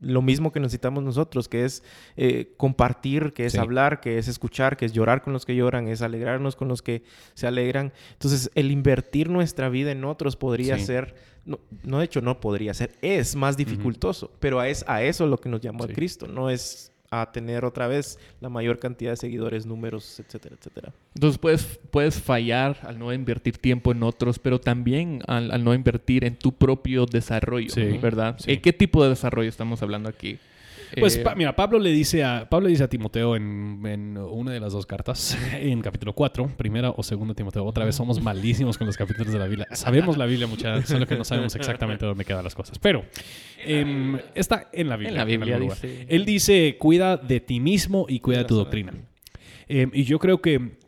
lo mismo que necesitamos nosotros, que es eh, compartir, que es Sí. hablar, que es escuchar, que es llorar con los que lloran, es alegrarnos con los que se alegran. Entonces, el invertir nuestra vida en otros podría Sí. ser, no, no, de hecho no podría ser, es más dificultoso, pero a, es, a eso es lo que nos llamó Sí. a Cristo, no es a tener otra vez la mayor cantidad de seguidores, números, etcétera, etcétera. Entonces puedes, puedes fallar al no invertir tiempo en otros, pero también al, al no invertir en tu propio desarrollo, Sí, ¿verdad? sí. ¿Eh, ¿Qué tipo de desarrollo estamos hablando aquí? Pues Eh, pa- mira, Pablo le dice a Pablo dice a Timoteo en, en una de las dos cartas, *laughs* en capítulo 4, primera o segunda Timoteo. Otra vez somos malísimos con los capítulos de la Biblia. Sabemos la Biblia mucha, solo que no sabemos exactamente dónde quedan las cosas. Pero em, está en la Biblia. En la Biblia lugar. dice- Él dice, cuida de ti mismo y cuida de tu doctrina. Em, y yo creo que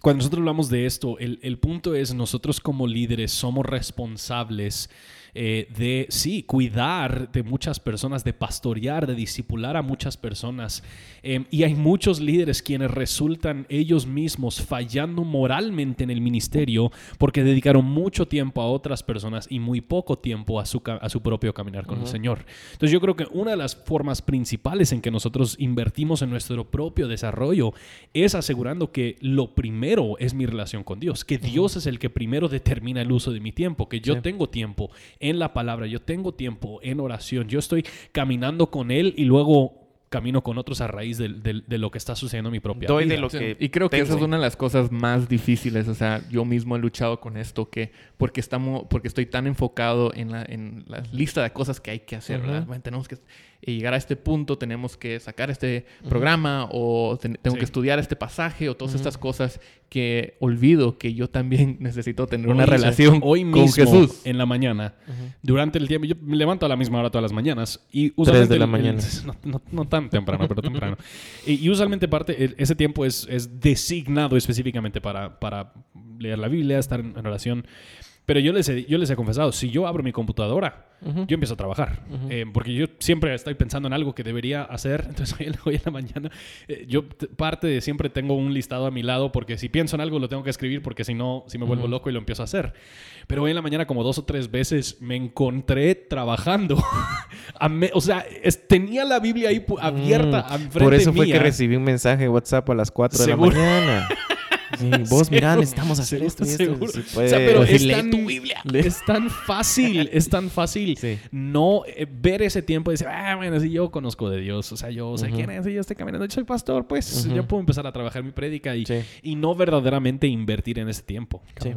cuando nosotros hablamos de esto, el, el punto es nosotros como líderes somos responsables eh, de, sí, cuidar de muchas personas, de pastorear, de discipular a muchas personas. Eh, y hay muchos líderes quienes resultan ellos mismos fallando moralmente en el ministerio porque dedicaron mucho tiempo a otras personas y muy poco tiempo a su, a su propio caminar con el Señor. Entonces yo creo que una de las formas principales en que nosotros invertimos en nuestro propio desarrollo es asegurando que lo primero es mi relación con Dios, que Dios es el que primero determina el uso de mi tiempo, que yo Sí. tengo tiempo en la palabra, yo tengo tiempo en oración, yo estoy caminando con Él y luego camino con otros a raíz de, lo que está sucediendo en mi propia Doy vida. de lo Sí, que y creo que esa es una de las cosas más difíciles. O sea, yo mismo he luchado con esto que porque estamos, porque estoy tan enfocado en la, en la lista de cosas que hay que hacer, ¿verdad? Bueno, tenemos que eh, llegar a este punto, tenemos que sacar este programa o ten- tengo Sí. que estudiar este pasaje o todas estas cosas que olvido que yo también *laughs* necesito tener una Hoy- relación hoy con mismo, Jesús. en la mañana, durante el tiempo, yo me levanto a la misma hora todas las mañanas y usualmente de la el- el- mañana. *laughs* no, no- no tan temprano, pero temprano. Y, y usualmente parte el- ese tiempo es, es designado específicamente para, para leer la Biblia, estar en, en oración. Pero yo les, he, yo les he confesado, si yo abro mi computadora, yo empiezo a trabajar. Eh, porque yo siempre estoy pensando en algo que debería hacer. *laughs* Entonces hoy, en- hoy en la mañana, eh, yo parte de siempre tengo un listado a mi lado porque si pienso en algo lo tengo que escribir porque si no, si me vuelvo loco y lo empiezo a hacer. Pero hoy en la mañana como dos o tres veces me encontré trabajando. *laughs* A me- o sea, es- tenía la Biblia ahí abierta Mm, Por eso fue mía. que recibí un mensaje de WhatsApp a las 4 de la mañana. *laughs* Sí, vos, mira, Seguro. necesitamos hacer esto y esto. Seguro. Si O sea, pero es tan, tu Biblia. *laughs* es tan fácil, *laughs* es tan fácil Sí. no eh, ver ese tiempo y decir, ah, bueno, si yo conozco de Dios, o sea, yo sé Ujú. quién es, y yo estoy caminando, yo soy pastor, pues Ujú. yo puedo empezar a trabajar mi prédica y, Sí. y no verdaderamente invertir en ese tiempo. Sí.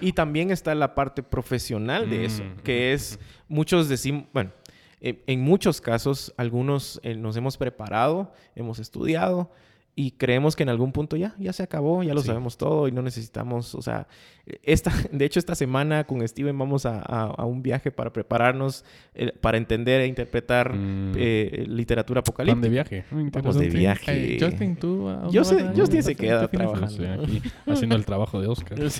Y también está la parte profesional de eso, Mm. que es, muchos decimos, bueno, eh, en muchos casos, algunos eh, nos hemos preparado, hemos estudiado y creemos que en algún punto ya, ya se acabó, ya lo Sí. sabemos todo y no necesitamos, o sea, esta, *laughs* de hecho esta semana con Steven vamos a, a- a un viaje para prepararnos, eh, para entender e interpretar Mm. eh, literatura Plan de apocalíptica. viaje. Vamos de viaje. Eh, Justin, tú. ¿a dónde Yo sé- a- Justin se queda trabajando. Aquí haciendo el trabajo de Oscar. O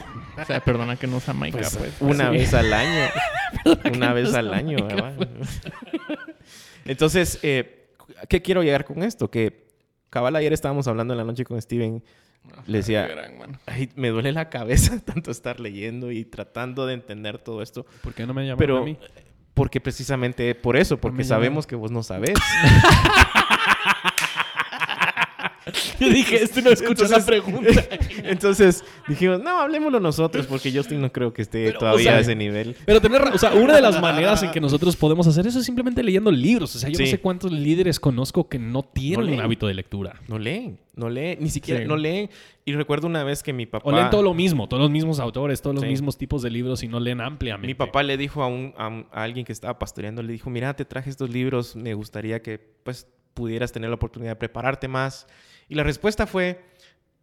sea, perdona que no sea Maica, Pues, pues. una Sí. vez al año. *laughs* una vez al año, ¿verdad? Entonces, eh, ¿qué quiero llegar con esto? Que cabal ayer estábamos hablando en la noche con Steven. Le decía, Qué gran, mano. "Ay, me duele la cabeza *laughs* tanto estar leyendo y tratando de entender todo esto. ¿Por qué no me llaman Pero a mí? porque precisamente por eso, porque sabemos que vos no sabés. *laughs* *laughs* Yo dije, este no escucha esa pregunta. *laughs* Entonces dijimos, no, hablemoslo nosotros, porque Justin no creo que esté Pero, o todavía sea, a ese nivel. Pero tener, o sea, una de las maneras en que *laughs* nosotros podemos hacer eso es simplemente leyendo libros. O sea, yo no sé cuántos líderes conozco que no tienen un hábito de lectura. No leen, no leen, ni siquiera, Sí. no leen. Y recuerdo una vez que mi papá... O leen todo lo mismo, todos los mismos autores, todos los Sí. mismos tipos de libros y no leen ampliamente. Mi papá le dijo a, un, a, a alguien que estaba pastoreando, le dijo, mira, te traje estos libros, me gustaría que pues pudieras tener la oportunidad de prepararte más. Y la respuesta fue,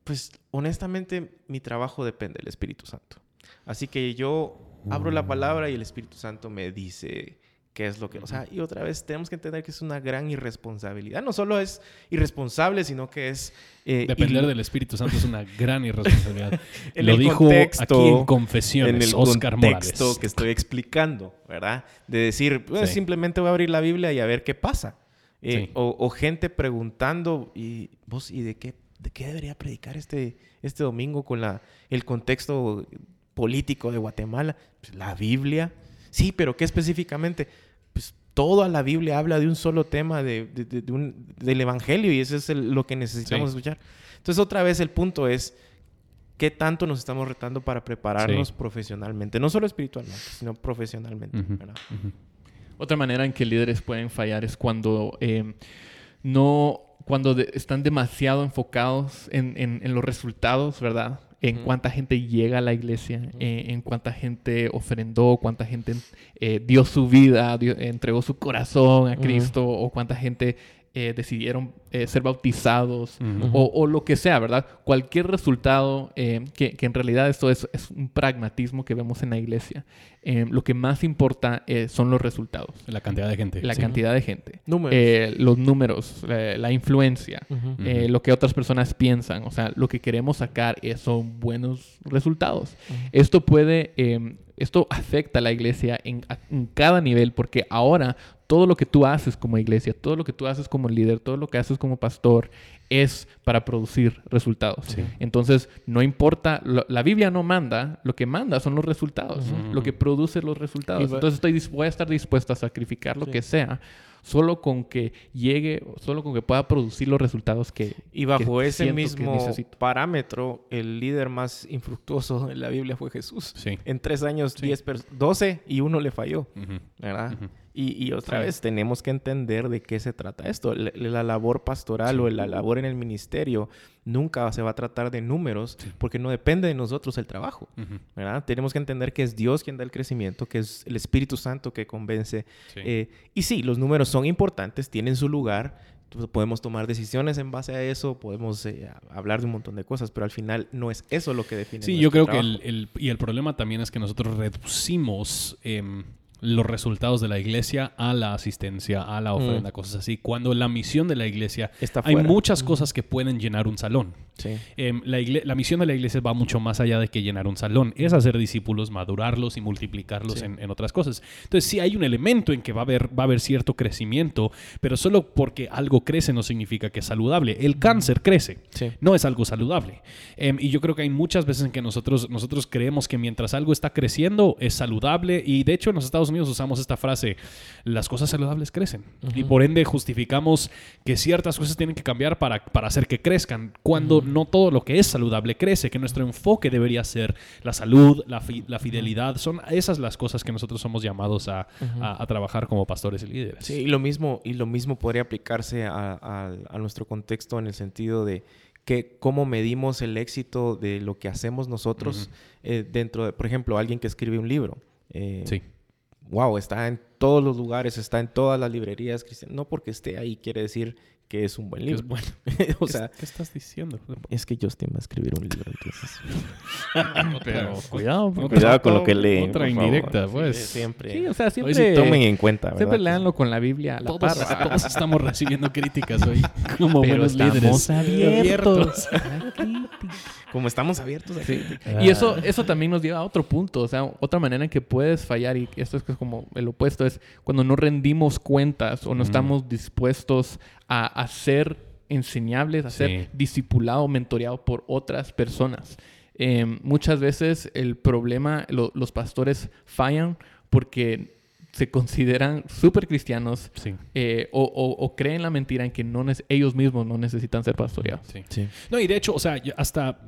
pues honestamente mi trabajo depende del Espíritu Santo. Así que yo abro la palabra y el Espíritu Santo me dice qué es lo que... O sea, y otra vez tenemos que entender que es una gran irresponsabilidad. No solo es irresponsable, sino que es... eh, Depender del Espíritu Santo es una gran irresponsabilidad. *laughs* En Lo el dijo contexto- aquí en Confesiones, en el Oscar contexto Morales. que estoy explicando, ¿verdad? De decir, pues, Sí. simplemente voy a abrir la Biblia y a ver qué pasa. Eh, Sí. o, o gente preguntando, y vos, ¿y de qué, de qué debería predicar este, este domingo con la, el contexto político de Guatemala? Pues, la Biblia. Sí, pero ¿qué específicamente? Pues toda la Biblia habla de un solo tema de, de- un- del Evangelio y eso es el- lo que necesitamos Sí. escuchar. Entonces, otra vez el punto es qué tanto nos estamos retando para prepararnos Sí. profesionalmente, no solo espiritualmente, sino profesionalmente. Otra manera en que líderes pueden fallar es cuando eh, no, cuando de- están demasiado enfocados en, en- en los resultados, ¿verdad? En cuánta gente llega a la iglesia, eh, en cuánta gente ofrendó, cuánta gente eh, dio su vida, dio- entregó su corazón a. Cristo, o cuánta gente eh, decidieron eh, ser bautizados, o, o lo que sea, ¿verdad? Cualquier resultado, eh, que, que en realidad esto es, es un pragmatismo que vemos en la iglesia. Eh, lo que más importa eh, son los resultados, La cantidad de gente. la sí. cantidad de gente, Números. eh, los números, eh, la influencia, eh, lo que otras personas piensan. O sea, lo que queremos sacar es- son buenos resultados. Esto puede, eh, esto afecta a la iglesia en cada nivel porque ahora todo lo que tú haces como iglesia, todo lo que tú haces como líder, todo lo que haces como pastor es para producir resultados. Sí. Entonces, no importa, lo- la Biblia no manda, lo que manda son los resultados, lo que produce los resultados. Y Entonces, estoy voy a estar dispuesto a sacrificar lo Sí. que sea solo con que llegue, solo con que pueda producir los resultados que Y bajo que ese mismo parámetro, el líder más infructuoso en la Biblia fue Jesús. Sí. En tres años, Sí. 10 pers- 12 y uno le falló. ¿verdad? Y, y otra Sí. vez tenemos que entender de qué se trata esto. La, la labor pastoral o la labor en el ministerio nunca se va a tratar de números porque no depende de nosotros el trabajo. Ujú. ¿verdad? Tenemos que entender que es Dios quien da el crecimiento, que es el Espíritu Santo que convence. Sí. Eh, y sí, los números son importantes, tienen su lugar. Podemos tomar decisiones en base a eso, podemos eh, hablar de un montón de cosas, pero al final no es eso lo que define. Sí, yo creo trabajo. que el, el- y el problema también es que nosotros reducimos em, los resultados de la iglesia a la asistencia, a la ofrenda, cosas así. Cuando la misión de la iglesia, Está hay fuera. muchas cosas que pueden llenar un salón. Sí. Em, la, misión de la iglesia va mucho más allá de que llenar un salón. Es hacer discípulos, madurarlos y multiplicarlos Sí. en, en otras cosas. Entonces sí hay un elemento en que va a, haber, va a haber cierto crecimiento, pero solo porque algo crece no significa que es saludable. El cáncer crece Sí. no es algo saludable. Em, y yo creo que hay muchas veces en que nosotros, nosotros creemos que mientras algo está creciendo es saludable. Y de hecho en los Estados Unidos usamos esta frase, las cosas saludables crecen. Y por ende justificamos que ciertas cosas tienen que cambiar para, para hacer que crezcan, cuando no todo lo que es saludable crece, que nuestro enfoque debería ser la salud, la, fi- la fidelidad. Son esas las cosas que nosotros somos llamados a, a- a trabajar como pastores y líderes. Sí, y lo mismo, y lo mismo podría aplicarse a, a- a nuestro contexto en el sentido de que cómo medimos el éxito de lo que hacemos nosotros eh, dentro de, por ejemplo, alguien que escribe un libro. Eh, Sí. Wow, está en todos los lugares, está en todas las librerías cristianas. No porque esté ahí quiere decir que es un buen Que libro. *laughs* es bueno. o ¿Qué- sea, ¿Qué estás diciendo? es que Justin va a escribir un libro, entonces. *laughs* Pero cuidado, Otra- Cuidado con lo que leen. Otra indirecta, Sí, pues. siempre. Sí, o sea, Hoy siempre, sí tomen en cuenta, ¿verdad? siempre leanlo con la Biblia a la Todos, par. *laughs* todos estamos recibiendo críticas hoy como Pero buenos estamos líderes. abiertos. Como estamos abiertos a Sí. crítica. Y eso, eso también nos lleva a otro punto, o sea, otra manera en que puedes fallar, y esto es que es como el opuesto, es cuando no rendimos cuentas o no estamos dispuestos a, a ser enseñables, a ser Sí. discipulado, mentoreado por otras personas. Eh, muchas veces el problema, lo- los pastores fallan porque se consideran súper cristianos Sí, eh, o, o- o creen la mentira en que no ellos mismos no necesitan ser pastoreados. sí. Sí. No, y de hecho, o sea, hasta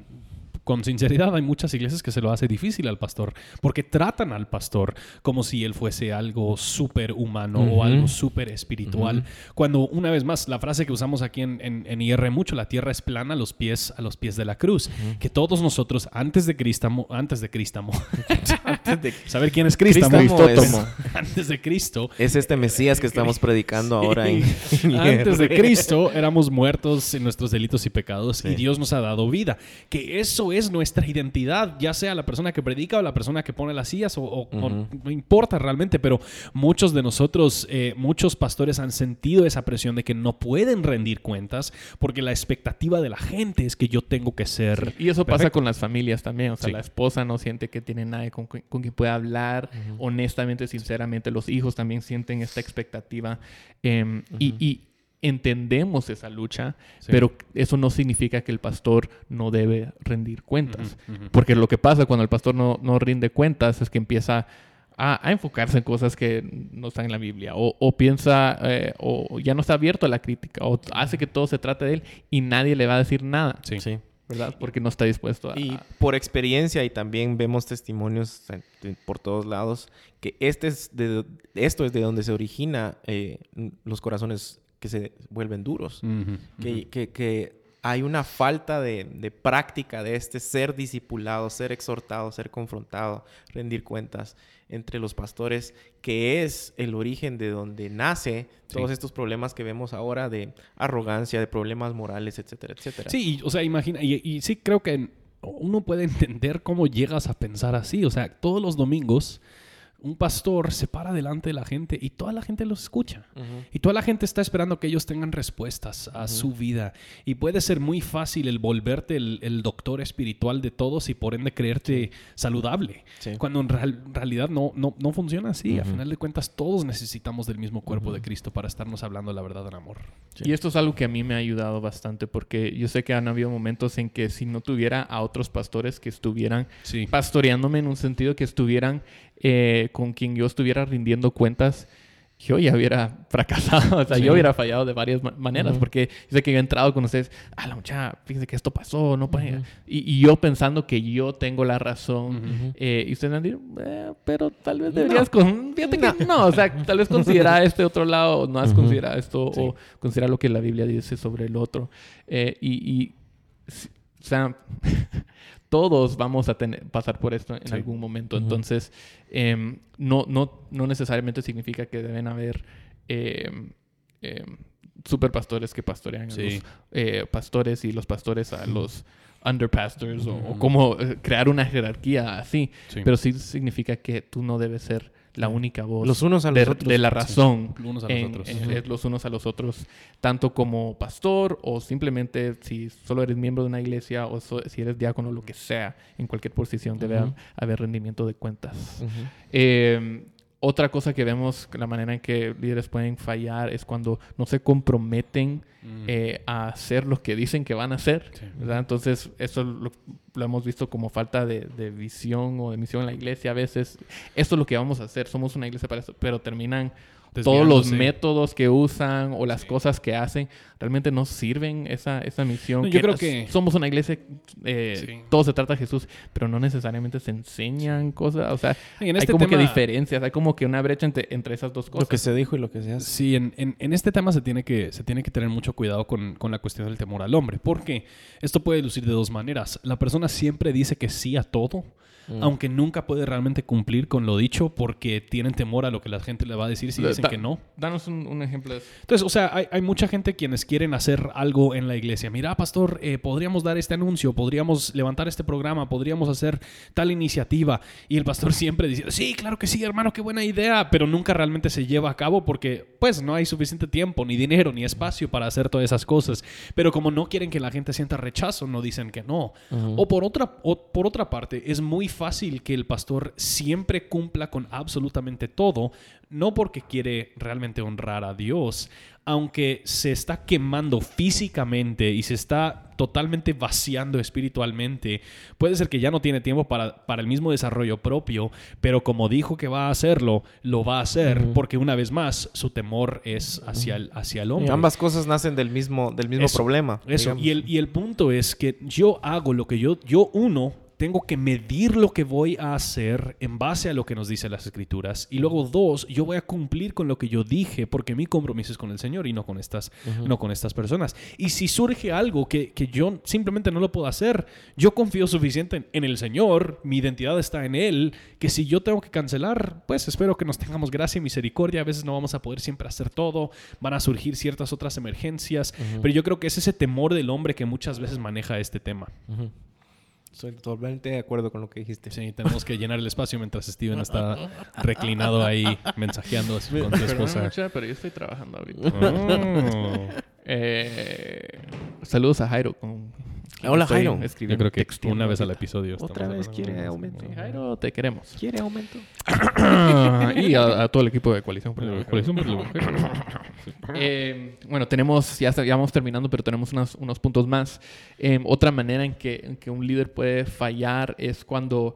con sinceridad hay muchas iglesias que se lo hace difícil al pastor porque tratan al pastor como si él fuese algo súper humano o algo súper espiritual. Cuando, una vez más, la frase que usamos aquí en, en, en IR mucho, la tierra es plana a los pies, a los pies de la cruz. Que todos nosotros, antes de Cristamo, antes de Cristamo, *laughs* Antes de- *laughs* saber quién es Cristamo, Cristótomo *laughs* antes de Cristo, Es este Mesías que estamos predicando ahora en, Antes de. Cristo éramos muertos en nuestros delitos y pecados y. Dios nos ha dado vida. Que eso es nuestra identidad, ya sea la persona que predica o la persona que pone las sillas o, o- o Ujú. no importa realmente, pero muchos de nosotros, eh, muchos pastores han sentido esa presión de que no pueden rendir cuentas porque la expectativa de la gente es que yo tengo que ser... Y eso pasa con las familias también. O sea, Sí. la esposa no siente que tiene nadie con, qui- con quien pueda hablar honestamente, sinceramente. Los hijos también sienten esta expectativa. em, y, y entendemos esa lucha, Sí. pero eso no significa que el pastor no debe rendir cuentas. Porque lo que pasa cuando el pastor no, no rinde cuentas es que empieza a, enfocarse en cosas que no están en la Biblia, o, piensa, eh, o ya no está abierto a la crítica, o hace que todo se trate de él y nadie le va a decir nada. Sí. sí. ¿Verdad? Porque no está dispuesto a... Y por experiencia, y también vemos testimonios por todos lados, que este es de, esto es de donde se origina eh, los corazones que se vuelven duros. que, que, que hay una falta de, práctica de este ser discipulado, ser exhortado, ser confrontado, rendir cuentas entre los pastores, que es el origen de donde nace todos estos problemas que vemos ahora de arrogancia, de problemas morales, etcétera, etcétera. Sí, o sea, imagina, y, y sí creo que uno puede entender cómo llegas a pensar así, o sea, todos los domingos un pastor se para delante de la gente y toda la gente los escucha. Y toda la gente está esperando que ellos tengan respuestas a su vida. Y puede ser muy fácil el volverte el, doctor espiritual de todos y por ende creerte saludable. Cuando en realidad no, no, no, funciona así. A final de cuentas, todos necesitamos del mismo cuerpo de Cristo para estarnos hablando la verdad en amor. Y esto es algo que a mí me ha ayudado bastante porque yo sé que han habido momentos en que si no tuviera a otros pastores que estuvieran pastoreándome en un sentido que estuvieran eh, con quien yo estuviera rindiendo cuentas, yo ya hubiera *laughs* fracasado, o sea, yo hubiera fallado de varias maneras, porque sé que he entrado con ustedes, ah, la muchacha, fíjense que esto pasó, no puede. y, yo pensando que yo tengo la razón, eh, y ustedes me han dicho, eh, pero tal vez deberías, con... fíjate que no, o sea, tal vez considera *laughs* este otro lado, no has considerado esto, o considera lo que la Biblia dice sobre el otro. y, y, o sea, *laughs* todos vamos a tener, pasar por esto en algún momento. Entonces, em, no, no, no necesariamente significa que deben haber eh, eh, superpastores que pastorean a los eh, pastores y los pastores a los underpastors o, o, como eh, crear una jerarquía así. Pero sí significa que tú no debes ser la única voz los unos a los de, otros. de la razón los unos a los otros. los unos a los otros, tanto como pastor o simplemente si solo eres miembro de una iglesia o si eres diácono, lo que sea, en cualquier posición debe haber rendimiento de cuentas. Eh, otra cosa que vemos, la manera en que líderes pueden fallar es cuando no se comprometen mm. eh, a hacer lo que dicen que van a hacer. Entonces, eso lo, hemos visto como falta de, visión o de misión en la iglesia a veces. Esto es lo que vamos a hacer, somos una iglesia para eso, pero terminan todos los métodos que usan o las cosas que hacen realmente no sirven esa, esa misión. yo creo que somos una iglesia, eh, todo se trata de Jesús, pero no necesariamente se enseñan cosas. O sea, en este hay como que diferencias, hay como que una brecha entre, entre esas dos cosas. Lo que se dijo y lo que se hace. Sí, en, en, en este tema se tiene, que, se tiene que tener mucho cuidado con, con la cuestión del temor al hombre, porque esto puede lucir de dos maneras. La persona siempre dice que sí a todo Mm. aunque nunca puede realmente cumplir con lo dicho porque tienen temor a lo que la gente le va a decir si dicen que no. Danos un, ejemplo de eso. Entonces, o sea, hay, mucha gente quienes quieren hacer algo en la iglesia. Mira, pastor, eh, podríamos dar este anuncio, podríamos levantar este programa, podríamos hacer tal iniciativa. Y el pastor *laughs* siempre dice, sí, claro que sí, hermano, qué buena idea, pero nunca realmente se lleva a cabo porque, pues, no hay suficiente tiempo, ni dinero, ni espacio para hacer todas esas cosas. Pero como no quieren que la gente sienta rechazo, no dicen que no. O por otra, o por otra parte, es muy fácil que el pastor siempre cumpla con absolutamente todo, no porque quiere realmente honrar a Dios, aunque se está quemando físicamente y se está totalmente vaciando espiritualmente, puede ser que ya no tiene tiempo para, para el mismo desarrollo propio, pero como dijo que va a hacerlo, lo va a hacer, porque una vez más su temor es hacia el, hacia el hombre. ambas cosas nacen del mismo, del mismo problema. Eso, y el, y el punto es que yo hago lo que yo, yo uno, tengo que medir lo que voy a hacer en base a lo que nos dicen las escrituras. Y luego, dos, yo voy a cumplir con lo que yo dije porque mi compromiso es con el Señor y no con estas, no con estas personas. Y si surge algo que, yo simplemente no lo puedo hacer, yo confío suficiente en, el Señor, mi identidad está en Él, que si yo tengo que cancelar, pues espero que nos tengamos gracia y misericordia. A veces no vamos a poder siempre hacer todo, van a surgir ciertas otras emergencias, pero yo creo que es ese temor del hombre que muchas veces maneja este tema. Estoy totalmente de acuerdo con lo que dijiste. Sí, tenemos que llenar el espacio mientras Steven está *laughs* reclinado ahí mensajeando con su esposa. pero yo estoy trabajando ahorita. Oh. *laughs* Eh, saludos a Jairo. Hola Jairo. Yo creo que una vez al episodio. Otra vez quiere aumento. Jairo, te queremos. Quiere aumento. *coughs* y a, todo el equipo de Coalición por *coughs* eh, bueno, tenemos, ya, vamos terminando, pero tenemos unos puntos más. Eh, otra manera en que, en que, un líder puede fallar es cuando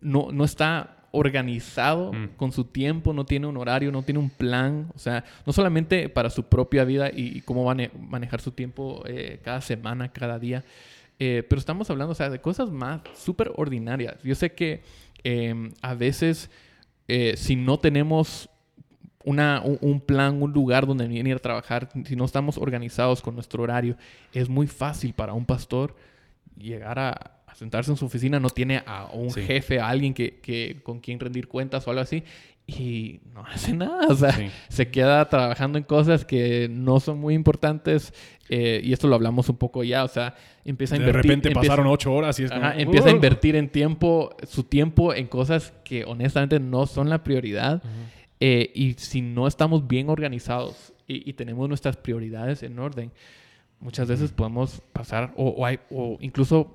no, no está organizado Mm. con su tiempo, no tiene un horario, no tiene un plan, o sea, no solamente para su propia vida y, y cómo mane- manejar su tiempo eh, cada semana, cada día, eh, pero estamos hablando, o sea, de cosas más súper ordinarias. Yo sé que eh, a veces, eh, si no tenemos una, un, plan, un lugar donde venir a trabajar, si no estamos organizados con nuestro horario, es muy fácil para un pastor llegar a, a sentarse en su oficina, no tiene a un Sí. jefe, a alguien que, que- con quien rendir cuentas o algo así, y no hace nada, o sea, Sí. se queda trabajando en cosas que no son muy importantes, eh, y esto lo hablamos un poco ya, o sea, empieza a De invertir. repente empieza- pasaron ocho horas y es como... Ajá, empieza a "Uh". invertir en tiempo, su tiempo en cosas que honestamente no son la prioridad. Eh, y si no estamos bien organizados y, y tenemos nuestras prioridades en orden, muchas veces podemos pasar, o, o hay- o incluso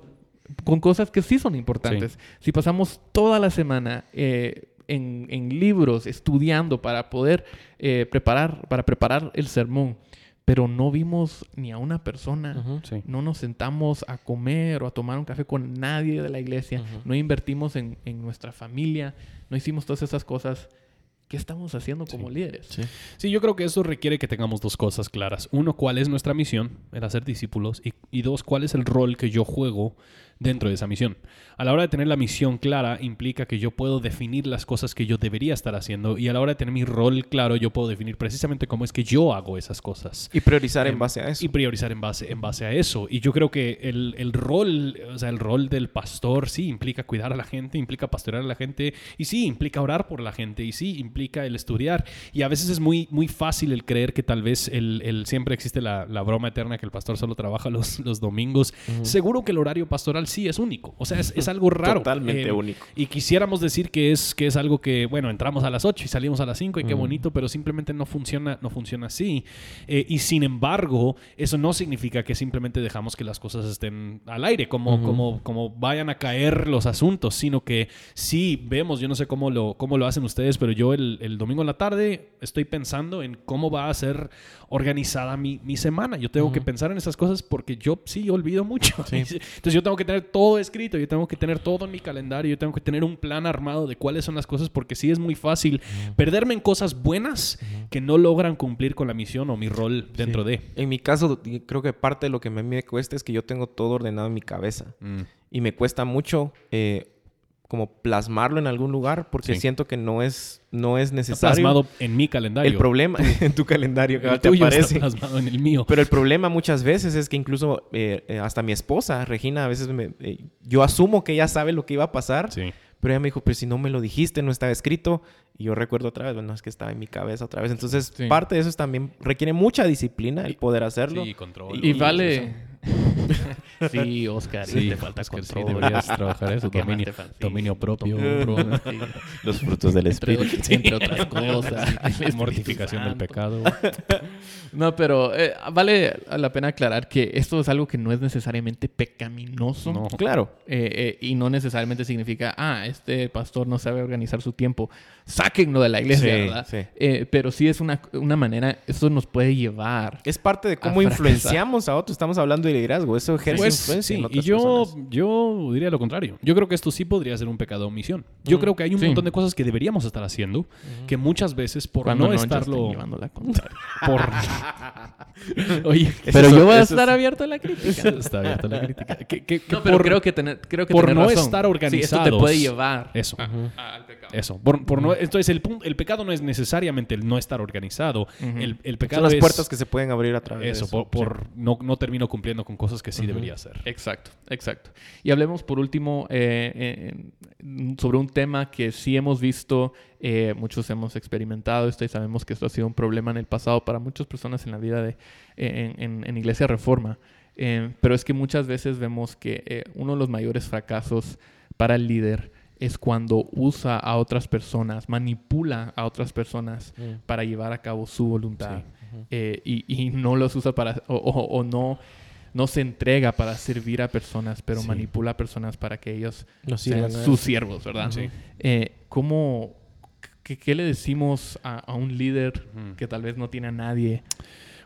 con cosas que sí son importantes. Si pasamos toda la semana eh, en, en libros, estudiando para poder eh, preparar, para preparar el sermón, pero no vimos ni a una persona. Sí. no nos sentamos a comer o a tomar un café con nadie de la iglesia, no invertimos en, en nuestra familia, no hicimos todas esas cosas. ¿Qué estamos haciendo como líderes? Sí. Sí, yo creo que eso requiere que tengamos dos cosas claras. Uno, cuál es nuestra misión, el hacer discípulos. Y, y dos, cuál es el rol que yo juego dentro de esa misión. A la hora de tener la misión clara, implica que yo puedo definir las cosas que yo debería estar haciendo. Y a la hora de tener mi rol claro, yo puedo definir precisamente cómo es que yo hago esas cosas. Y priorizar en Em, base a eso. Y priorizar en base, en base a eso. Y yo creo que el, el rol, o sea, el rol del pastor sí implica cuidar a la gente, implica pastorear a la gente, y sí implica orar por la gente, y sí implica el estudiar. Y a veces es muy, muy fácil el creer que tal vez el, el- siempre existe la, la broma eterna que el pastor solo trabaja los, los domingos. Seguro que el horario pastoral sí es único. O sea, es, es algo *laughs* raro. Totalmente Eh, único. y quisiéramos decir que es, que es algo que, bueno, entramos a las 8 y salimos a las 5 y qué Ujú. bonito, pero simplemente no funciona, no funciona así. Eh, y sin embargo, eso no significa que simplemente dejamos que las cosas estén al aire, como, Ujú. como, como vayan a caer los asuntos, sino que sí vemos, yo no sé cómo lo, cómo lo hacen ustedes, pero yo el, el domingo en la tarde estoy pensando en cómo va a ser organizada mi, mi semana. Yo tengo que pensar en esas cosas porque yo sí olvido mucho. *laughs* Entonces yo tengo que tener todo escrito, yo tengo que tener todo en mi calendario, yo tengo que tener un plan armado de cuáles son las cosas porque sí es muy fácil perderme en cosas buenas que no logran cumplir con la misión o mi rol dentro de. En mi caso, creo que parte de lo que a mí me cuesta es que yo tengo todo ordenado en mi cabeza. Mm. Y me cuesta mucho eh, como plasmarlo en algún lugar porque Sí. siento que no es, no es Está necesario. plasmado en mi calendario. el problema *laughs* en tu calendario que El te tuyo aparece. está plasmado en el mío. Pero el problema muchas veces es que incluso eh, eh, hasta mi esposa, Regina, a veces me- eh, yo asumo que ella sabe lo que iba a pasar, Sí. pero ella me dijo, pero si no me lo dijiste, no estaba escrito. Y yo recuerdo otra vez, bueno, es que estaba en mi cabeza otra vez. Entonces, Sí. parte de eso es también requiere mucha disciplina el poder hacerlo. Sí, control. Y vale. *laughs* sí, Oscar, Sí, te falta Oscar, sí, control. deberías trabajar eso. ¿Qué más Dominio, dominio propio. Sí. *laughs* Los frutos del Entre, entre *laughs* otras cosas. Espíritu Mortificación del pecado. *laughs* No, pero eh, vale la pena aclarar que esto es algo que no es necesariamente pecaminoso. No. Claro. Eh, eh, y no necesariamente significa, ah, este pastor no sabe organizar su tiempo. Sáquenlo de la iglesia, Sí, ¿verdad? sí. Eh, pero sí es una, una manera, eso nos puede llevar. Es parte de cómo influenciamos a otros. Estamos hablando de liderazgo. Eso ejerce Pues, influencia y yo, personas. yo diría lo contrario. Yo creo que esto sí podría ser un pecado de omisión. Yo Mm, creo que hay un sí. montón de cosas que deberíamos estar haciendo que muchas veces por Cuando no, estén estarlo llevando la contraria. por *laughs* *laughs* Oye, pero Eso- yo voy a estar es- abierto a la crítica. está abierta la crítica. *laughs* Que, que- que No, pero por- creo que tener, creo que por tener no razón. estar Sí, esto te puede llevar Eso. Ujú. al pecado. Eso. Por, por no, entonces, el, punto, el pecado no es necesariamente el no estar organizado. El, el Son pecado las es puertas que se pueden abrir a través eso, de por, eso. por no, no termino cumpliendo con cosas que sí debería hacer. Exacto, exacto. Y hablemos por último eh, eh, sobre un tema que sí hemos visto, eh, muchos hemos experimentado esto y sabemos que esto ha sido un problema en el pasado para muchas personas en la vida de en, en- en Iglesia Reforma. Eh, pero es que muchas veces vemos que eh, uno de los mayores fracasos para el líder es cuando usa a otras personas, manipula a otras personas Mm. para llevar a cabo su voluntad Sí. eh, y, y no los usa para o, o- o no no se entrega para servir a personas pero Sí. manipula a personas para que ellos Nos sean sirvan a sus siervos verdad Sí. Eh, cómo qué, qué le decimos a, a un líder que tal vez no tiene a nadie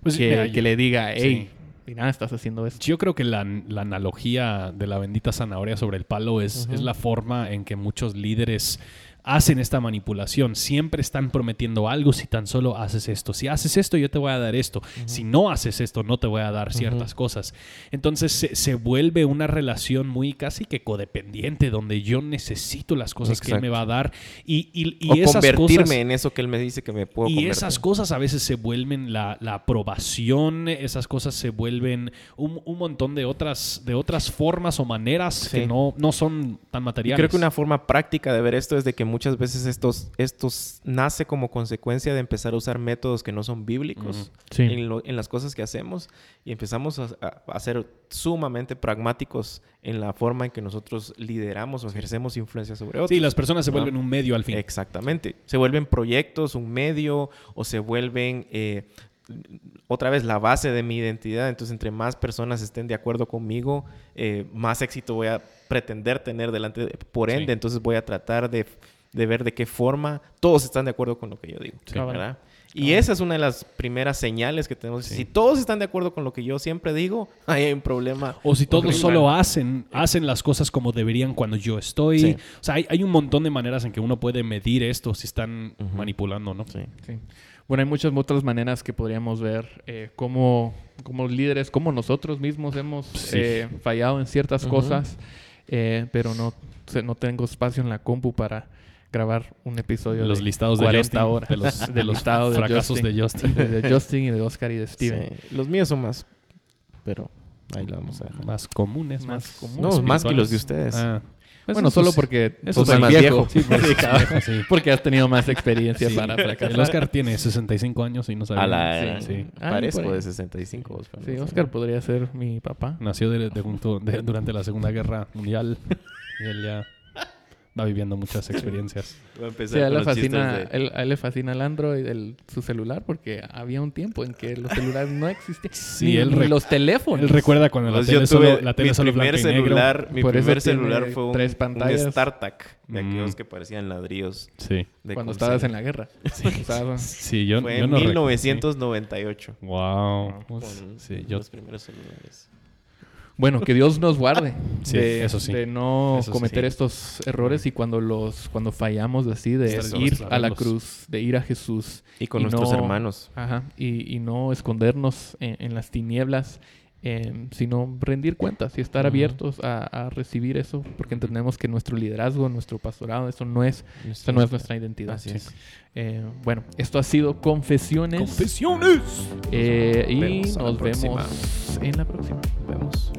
Pues, que, mira, que yo- le diga hey Sí. mira estás haciendo esto Yo creo que la, la analogía de la bendita zanahoria sobre el palo es, es la forma en que muchos líderes hacen esta manipulación. Siempre están prometiendo algo si tan solo haces esto. Si haces esto, yo te voy a dar esto. Si no haces esto, no te voy a dar ciertas cosas. Entonces se, se vuelve una relación muy casi que codependiente, donde yo necesito las cosas que él me va a dar. Y, y, y o esas convertirme cosas... en eso que él me dice que me puedo Y convertir. esas cosas a veces se vuelven la, la aprobación, esas cosas se vuelven un, un montón de otras, de otras formas o maneras Sí. que no, no son tan Y materiales. creo que una forma práctica de ver esto es de que muchas veces estos, estos nace como consecuencia de empezar a usar métodos que no son bíblicos Sí. en, lo- en las cosas que hacemos y empezamos a, a- a ser sumamente pragmáticos en la forma en que nosotros lideramos o ejercemos influencia sobre otros. Sí, las personas se ¿no? vuelven un medio al fin. Exactamente. Se vuelven proyectos, un medio, o se vuelven eh, otra vez la base de mi identidad. Entonces, entre más personas estén de acuerdo conmigo, eh, más éxito voy a pretender tener delante. de- por ende, Sí. entonces voy a tratar de, de ver de qué forma todos están de acuerdo con lo que yo digo. Sí. ¿verdad? Y esa es una de las primeras señales que tenemos. Si todos están de acuerdo con lo que yo siempre digo, *laughs* ahí hay un problema. O si todos horrible. solo hacen, hacen las cosas como deberían cuando yo estoy. Sí. O sea, hay, hay un montón de maneras en que uno puede medir esto si están manipulando, ¿no? Sí. Sí. Bueno, hay muchas otras maneras que podríamos ver eh, cómo, como líderes, cómo nosotros mismos hemos Sí. eh, fallado en ciertas cosas, eh, pero no, no tengo espacio en la compu para grabar un episodio Los de listados de 40 Justin, horas de los- de los *laughs* listados de fracasos Justin, de Justin. de, de Justin y de Oscar y de Steven. Sí. Los míos son más, pero ahí lo vamos a dejar. Más comunes, Más más, comunes. No, más que los de ustedes. Ah. Bueno, Eso solo es- porque eso soy es más viejo. viejo. Sí, pues, sí, cabrón. sí. *laughs* Porque has tenido más experiencia Sí. para fracasar. El Oscar tiene 65 años y no sabe. A la... Sí. Sí. Ah, Parezco de 65. Oscar. Sí, Oscar podría ser mi papá. Nació de- de junto- de- durante la Segunda Guerra Mundial *laughs* y él ya va viviendo muchas experiencias. *laughs* Voy a empezar Sí, a él, con le fascina, de- él- a él le fascina el Android, el, su celular, porque había un tiempo en que los celulares no existían. Sí, ni, él ni los teléfonos. Él recuerda cuando la Pues tele yo solo, tuve la tele mi solo primer y negro. celular, mi Por primer celular fue un, tres un pantallas. StarTAC de aquellos Mm. que parecían ladrillos Sí. de cuando estabas en la guerra. *laughs* Estabas- Sí, yo, Fue yo en no rec- 1998. sí. Wow. Con Sí, yo los primeros celulares. Bueno, que Dios nos guarde Sí, de, eso sí. de no Eso sí. cometer estos errores y cuando los cuando fallamos así de Estar ir a la cruz, de ir a Jesús Y con Y nuestros no- hermanos. Ajá, y, y no escondernos en, en las tinieblas, eh, sino rendir cuentas y estar abiertos a, a recibir eso, porque entendemos que nuestro liderazgo, nuestro pastorado, eso no es, eso no es nuestra identidad. Así es. Eh, bueno, esto ha sido Confesiones ¡Confesiones! eh, y Vemos nos vemos en la próxima. Nos vemos.